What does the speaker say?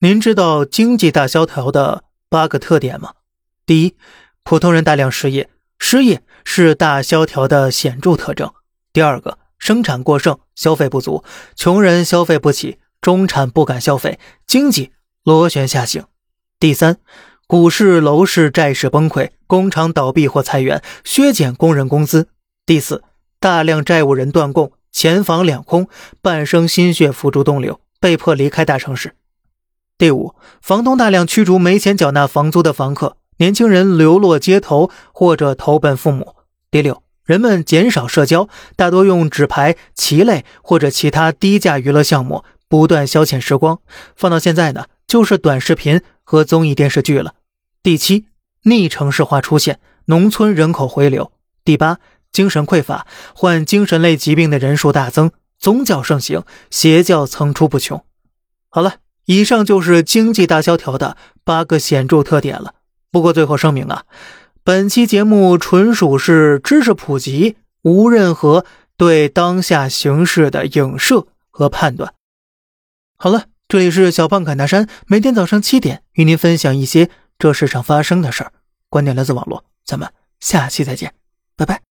您知道经济大萧条的八个特点吗？第一，普通人大量失业，失业是大萧条的显著特征。第二个，生产过剩，消费不足，穷人消费不起，中产不敢消费，经济螺旋下行。第三，股市、楼市、债市崩溃，工厂倒闭或裁员，削减工人工资。第四，大量债务人断供，钱房两空，半生心血付诸东流，被迫离开大城市。第五，房东大量驱逐没钱缴纳房租的房客，年轻人流落街头或者投奔父母。第六，人们减少社交，大多用纸牌、棋类或者其他低价娱乐项目不断消遣时光。放到现在呢，就是短视频和综艺电视剧了。第七，逆城市化出现，农村人口回流。第八，精神匮乏，患精神类疾病的人数大增，宗教盛行，邪教层出不穷。好了。以上就是经济大萧条的八个显著特点了。不过最后声明啊，本期节目纯属是知识普及，无任何对当下形势的影射和判断。好了，这里是小胖侃大山，每天早上七点与您分享一些这世上发生的事儿。观点来自网络，咱们下期再见，拜拜。